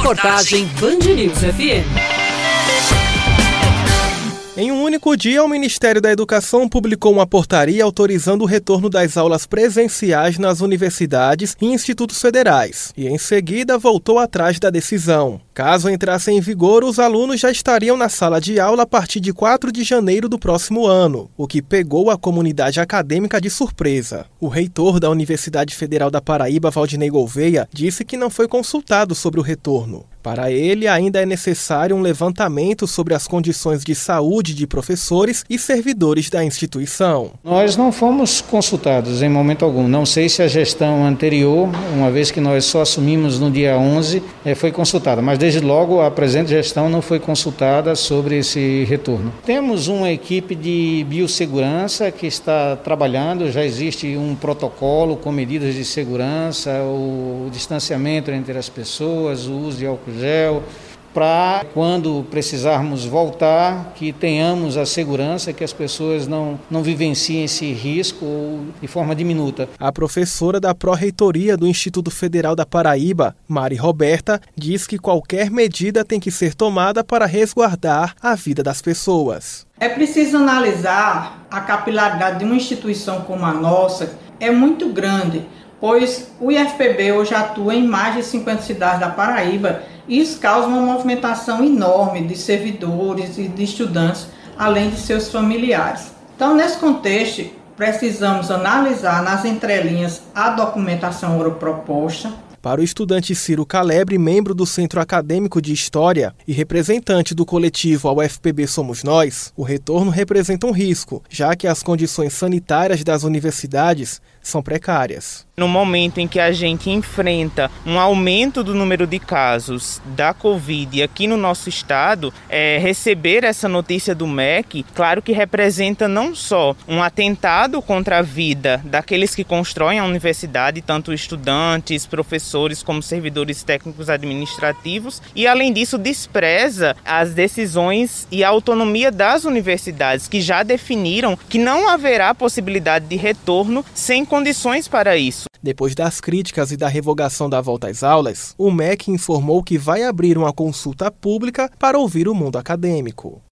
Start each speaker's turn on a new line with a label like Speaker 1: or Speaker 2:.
Speaker 1: Reportagem Band News FM.
Speaker 2: Em um único dia, o Ministério da Educação publicou uma portaria autorizando o retorno das aulas presenciais nas universidades e institutos federais, e em seguida voltou atrás da decisão. Caso entrasse em vigor, os alunos já estariam na sala de aula a partir de 4 de janeiro do próximo ano, o que pegou a comunidade acadêmica de surpresa. O reitor da Universidade Federal da Paraíba, Valdinei Gouveia, disse que não foi consultado sobre o retorno. Para ele, ainda é necessário um levantamento sobre as condições de saúde de professores e servidores da instituição.
Speaker 3: Nós não fomos consultados em momento algum. Não sei se a gestão anterior, uma vez que nós só assumimos no dia 11, eh, foi consultada, mas desde logo a presente gestão não foi consultada sobre esse retorno. Temos uma equipe de biossegurança que está trabalhando, já existe um protocolo com medidas de segurança, o distanciamento entre as pessoas, o uso de álcool gel, para quando precisarmos voltar, que tenhamos a segurança que as pessoas não, não vivenciem esse risco de forma diminuta.
Speaker 2: A professora da Pró-Reitoria do Instituto Federal da Paraíba, Mari Roberta, diz que qualquer medida tem que ser tomada para resguardar a vida das pessoas.
Speaker 4: É preciso analisar a capilaridade de uma instituição como a nossa, é muito grande pois o IFPB hoje atua em mais de 50 cidades da Paraíba isso causa uma movimentação enorme de servidores e de estudantes, além de seus familiares. Então, nesse contexto, precisamos analisar nas entrelinhas a documentação proposta,
Speaker 2: para o estudante Ciro Calebre, membro do Centro Acadêmico de História e representante do coletivo ao FPB Somos Nós, o retorno representa um risco, já que as condições sanitárias das universidades são precárias.
Speaker 5: No momento em que a gente enfrenta um aumento do número de casos da Covid aqui no nosso estado, é, receber essa notícia do MEC, claro que representa não só um atentado contra a vida daqueles que constroem a universidade, tanto estudantes, professores como servidores técnicos administrativos, e além disso despreza as decisões e a autonomia das universidades que já definiram que não haverá possibilidade de retorno sem condições para isso.
Speaker 2: Depois das críticas e da revogação da volta às aulas, o MEC informou que vai abrir uma consulta pública para ouvir o mundo acadêmico.